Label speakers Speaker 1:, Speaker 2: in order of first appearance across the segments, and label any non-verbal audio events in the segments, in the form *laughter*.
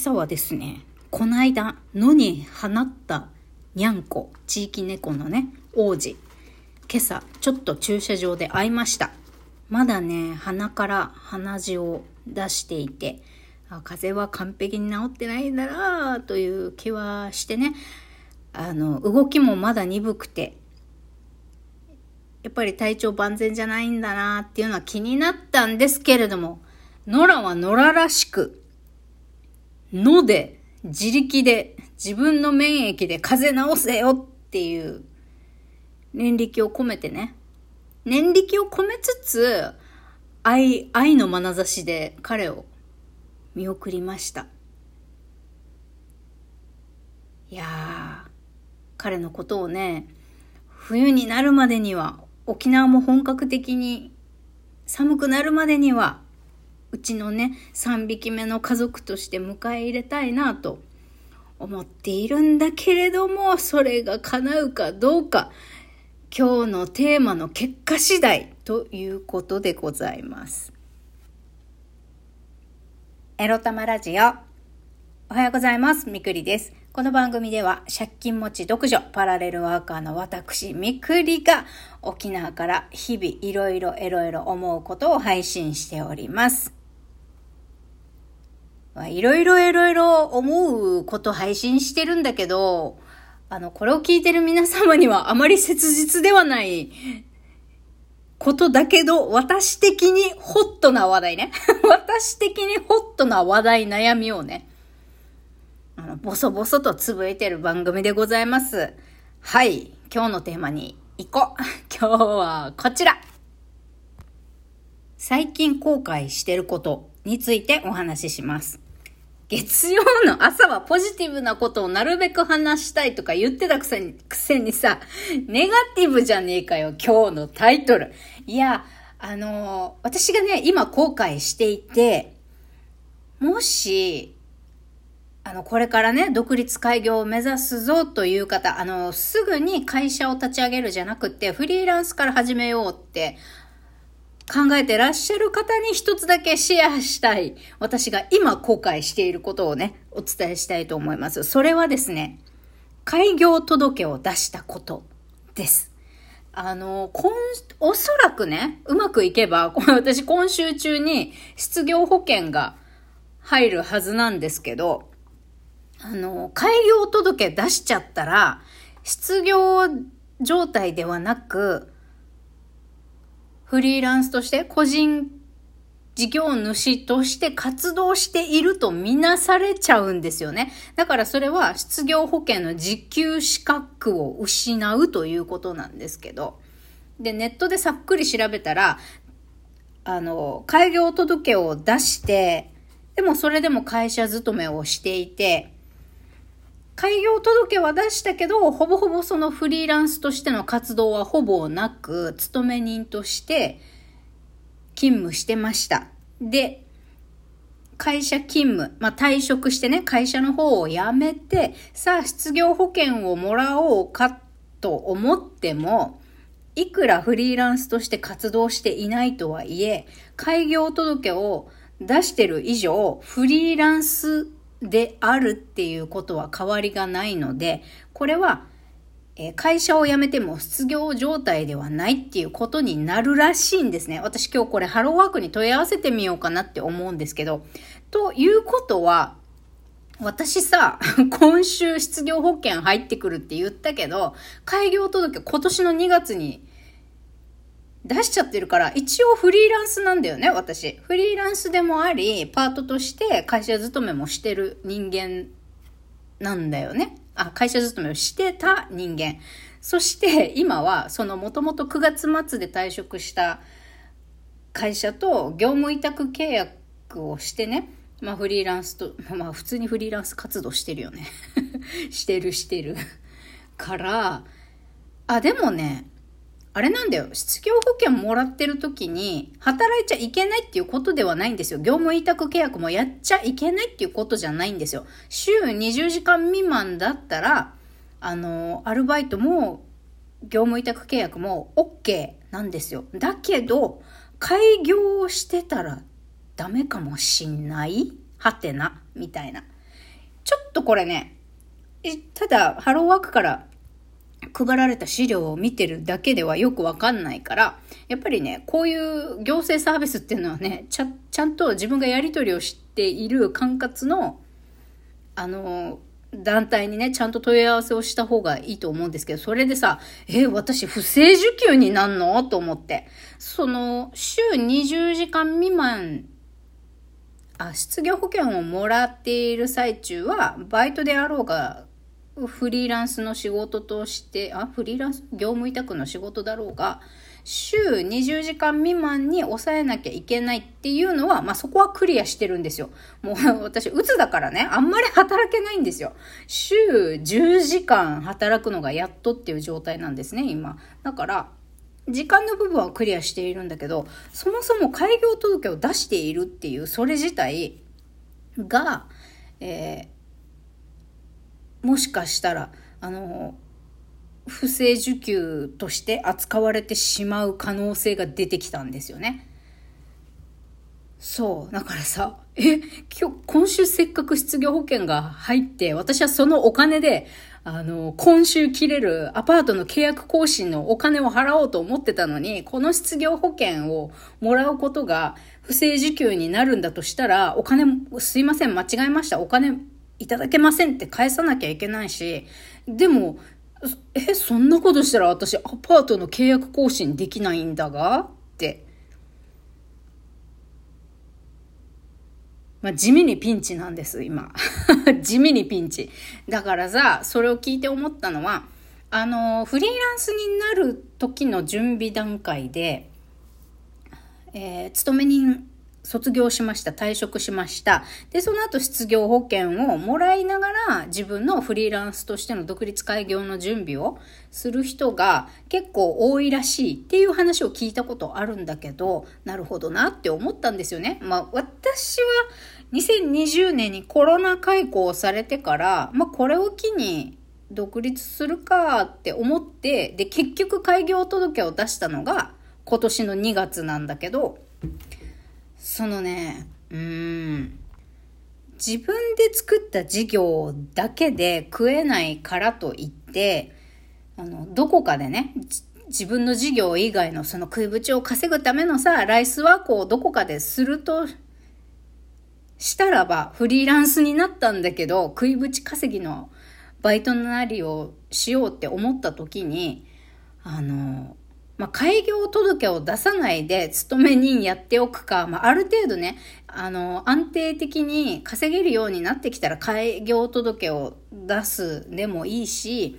Speaker 1: 朝はですね、こないだ野に放ったにゃんこ、地域猫のね、王子。今朝、ちょっと駐車場で会いました。まだね、鼻から鼻血を出していて、あ風邪は完璧に治ってないんだなという気はしてね、あの、動きもまだ鈍くて、やっぱり体調万全じゃないんだなっていうのは気になったんですけれども、野良は野良らしく、野で、自力で、自分の免疫で風邪治せよっていう念力を込めてね。念力を込めつつ、愛、愛の眼差しで彼を見送りました。いやー、彼のことをね、冬になるまでには、沖縄も本格的に寒くなるまでには、うちのね、3匹目の家族として迎え入れたいなと思っているんだけれども、それが叶うかどうか、今日のテーマの結果次第ということでございます。エロ玉ラジオ。おはようございます。みくりです。この番組では借金持ち独女パラレルワーカーの私みくりが沖縄から日々いろいろいろいろ思うことを配信しております。まあいろいろいろいろ思うこと配信してるんだけど、あの、これを聞いてる皆様にはあまり切実ではないことだけど、私的にホットな話題ね。*laughs* 私的にホットな話題、悩みをね、あの、ボソボソとつぶえてる番組でございます。はい。今日のテーマに行こう。*laughs* 今日はこちら。最近後悔してることについてお話しします。月曜の朝はポジティブなことをなるべく話したいとか言ってたくせに、くせにさ、ネガティブじゃねえかよ、今日のタイトル。いや、あの、私がね、今後悔していて、もし、あの、これからね、独立開業を目指すぞという方、あの、すぐに会社を立ち上げるじゃなくて、フリーランスから始めようって考えてらっしゃる方に一つだけシェアしたい。私が今後悔していることをね、お伝えしたいと思います。それはですね、開業届を出したことです。あの、今、おそらくね、うまくいけば、私今週中に失業保険が入るはずなんですけど、あの、開業届出しちゃったら、失業状態ではなく、フリーランスとして個人事業主として活動しているとみなされちゃうんですよね。だからそれは失業保険の受給資格を失うということなんですけど。で、ネットでさっくり調べたら、あの、開業届を出して、でもそれでも会社勤めをしていて、開業届は出したけど、ほぼほぼそのフリーランスとしての活動はほぼなく、勤め人として勤務してました。で、会社勤務、まあ、退職してね、会社の方を辞めて、さあ失業保険をもらおうかと思っても、いくらフリーランスとして活動していないとはいえ、開業届を出してる以上、フリーランスであるっていうことは変わりがないので、これは、え会社を辞めても失業状態ではないっていうことになるらしいんですね。私今日これハローワークに問い合わせてみようかなって思うんですけど。ということは、私さ、*laughs* 今週失業保険入ってくるって言ったけど、開業届今年の2月に出しちゃってるから、一応フリーランスなんだよね、私。フリーランスでもあり、パートとして会社勤めもしてる人間なんだよね。あ、会社勤めをしてた人間。そして今は、そのもともと9月末で退職した会社と業務委託契約をしてね、まあフリーランスと、まあ普通にフリーランス活動してるよね。してるしてる。から、あ、でもね、あれなんだよ。失業保険もらってる時に、働いちゃいけないっていうことではないんですよ。業務委託契約もやっちゃいけないっていうことじゃないんですよ。週20時間未満だったら、あの、アルバイトも、業務委託契約も OK なんですよ。だけど、開業してたらダメかもしんない？はてな、みたいな。ちょっとこれね、ただ、ハローワークから配られた資料を見てるだけではよくわかんないから、やっぱりね、こういう行政サービスっていうのはね、ちゃ、ちゃんと自分がやり取りをしている管轄の、あの、団体にね、ちゃんと問い合わせをした方がいいと思うんですけど、それでさ、え、私不正受給になんの？と思って。その、週20時間未満、あ、失業保険をもらっている最中は、バイトであろうが、フリーランスの仕事として、あ、フリーランス、業務委託の仕事だろうが、週20時間未満に抑えなきゃいけないっていうのは、まあ、そこはクリアしてるんですよ。もう *laughs* 私、うつだからね、あんまり働けないんですよ。週10時間働くのがやっとっていう状態なんですね、今。だから、時間の部分はクリアしているんだけど、そもそも開業届を出しているっていう、それ自体が、えー、もしかしたら、あの、不正受給として扱われてしまう可能性が出てきたんですよね。そう。だからさ、え、今日、今週せっかく失業保険が入って、私はそのお金で、あの、今週切れるアパートの契約更新のお金を払おうと思ってたのに、この失業保険をもらうことが不正受給になるんだとしたら、お金、すいません、間違えました。お金いただけませんって返さなきゃいけないし、でも、え、そんなことしたら私アパートの契約更新できないんだが？って。まあ、地味にピンチなんです、今。*laughs* 地味にピンチ。だからさ、それを聞いて思ったのは、あの、フリーランスになる時の準備段階で、えー、勤め人卒業しました。退職しました。で、その後失業保険をもらいながら自分のフリーランスとしての独立開業の準備をする人が結構多いらしいっていう話を聞いたことあるんだけど、なるほどなって思ったんですよね。まあ私は2020年にコロナ開校されてから、まあこれを機に独立するかって思って、で結局開業届を出したのが今年の2月なんだけど、そのね、うーん、自分で作った事業だけで食えないからといって、あの、どこかでね、自分の事業以外のその食いぶちを稼ぐためのさ、ライスワークをどこかでするとしたらば、フリーランスになったんだけど、食いぶち稼ぎのバイトなりをしようって思った時に、あの、まあ、開業届を出さないで勤め人やっておくか、まあ、ある程度ね、あの、安定的に稼げるようになってきたら開業届を出すでもいいし、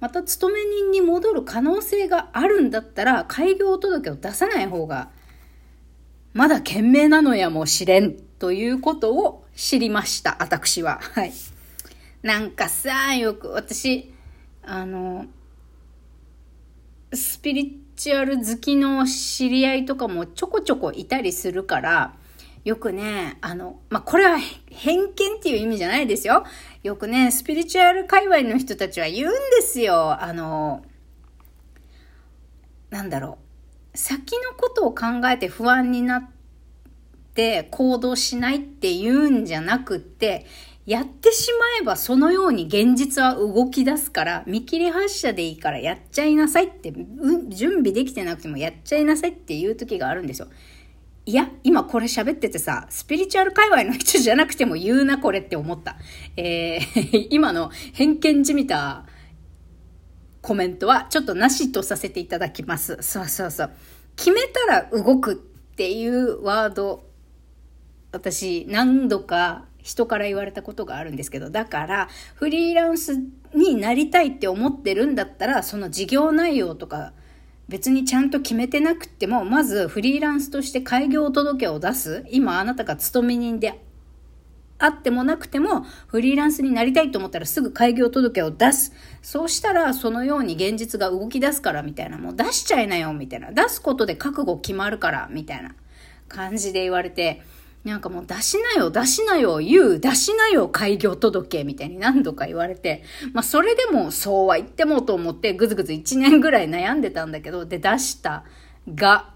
Speaker 1: また勤め人に戻る可能性があるんだったら、開業届を出さない方が、まだ賢明なのやもしれん、ということを知りました、私は。*laughs* はい。なんかさ、よく私、あの、スピリチュアル好きの知り合いとかもちょこちょこいたりするから、よくね、あの、まあ、これは偏見っていう意味じゃないですよ。よくね、スピリチュアル界隈の人たちは言うんですよ。あの、なんだろう。先のことを考えて不安になって行動しないって言うんじゃなくって、やってしまえばそのように現実は動き出すから、見切り発車でいいからやっちゃいなさいって、準備できてなくてもやっちゃいなさいっていう時があるんですよ。いや、今これ喋っててさ、スピリチュアル界隈の人じゃなくても言うなこれって思った。えー、*laughs* 今の偏見じみたコメントはちょっとなしとさせていただきます。そうそうそう。決めたら動くっていうワード、私何度か人から言われたことがあるんですけど、だから、フリーランスになりたいって思ってるんだったら、その事業内容とか、別にちゃんと決めてなくても、まずフリーランスとして開業届を出す。今あなたが勤め人であってもなくても、フリーランスになりたいと思ったらすぐ開業届を出す。そうしたら、そのように現実が動き出すから、みたいな。もう出しちゃいなよ、みたいな。出すことで覚悟決まるから、みたいな感じで言われて、なんかもう出しなよ、出しなよ、言う、出しなよ、開業届みたいに何度か言われて、まあそれでもそうは言ってもと思ってぐずぐず1年ぐらい悩んでたんだけど、で出したが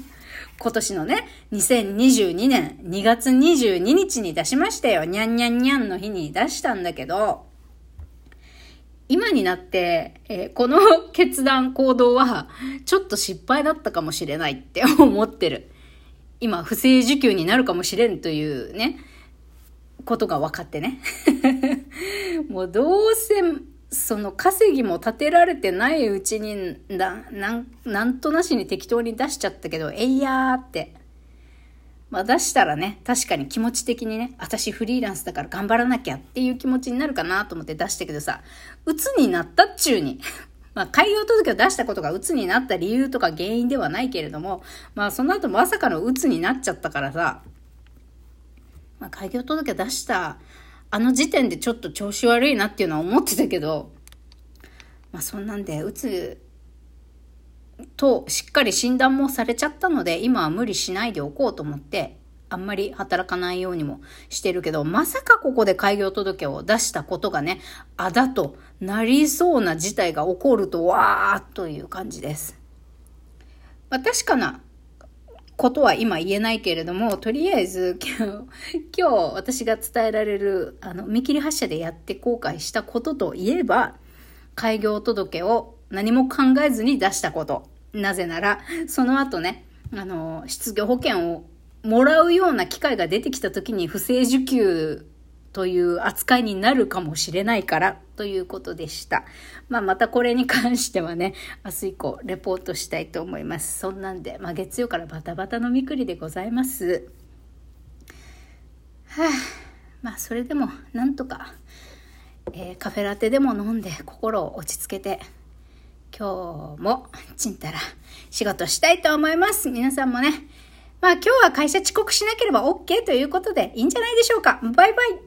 Speaker 1: *laughs* 今年のね、2022年2月22日に出しましたよ。にゃんにゃんにゃんの日に出したんだけど、今になって、えー、この決断行動はちょっと失敗だったかもしれないって思ってる。今、不正受給になるかもしれんというね、ことが分かってね。*laughs* もうどうせ、その稼ぎも立てられてないうちに、だ、なん、なんとなしに適当に出しちゃったけど、えいやーって。まあ出したらね、確かに気持ち的にね、私フリーランスだから頑張らなきゃっていう気持ちになるかなと思って出したけどさ、鬱になったっちゅうに。まあ、開業届を出したことが鬱になった理由とか原因ではないけれども、まあ、その後まさかの鬱になっちゃったからさ、まあ、開業届を出したあの時点でちょっと調子悪いなっていうのは思ってたけど、まあ、そんなんで、鬱としっかり診断もされちゃったので、今は無理しないでおこうと思って、あんまり働かないようにもしてるけど、まさかここで開業届を出したことがね、あだとなりそうな事態が起こると、わーという感じです。まあ、確かなことは今言えないけれども、とりあえず今日、*laughs* 今日私が伝えられる、あの、見切り発車でやって後悔したことといえば、開業届を何も考えずに出したこと。なぜなら、その後ね、あの、失業保険をもらうような機会が出てきた時に不正受給という扱いになるかもしれないからということでした。まあ、またこれに関してはね、明日以降レポートしたいと思います。そんなんで、まあ、月曜からバタバタのみくりでございます。はあ、まあ、それでもなんとか、えー、カフェラテでも飲んで心を落ち着けて、今日もちんたら仕事したいと思います。皆さんもね、まあ今日は会社遅刻しなければ OK ということでいいんじゃないでしょうか。バイバイ。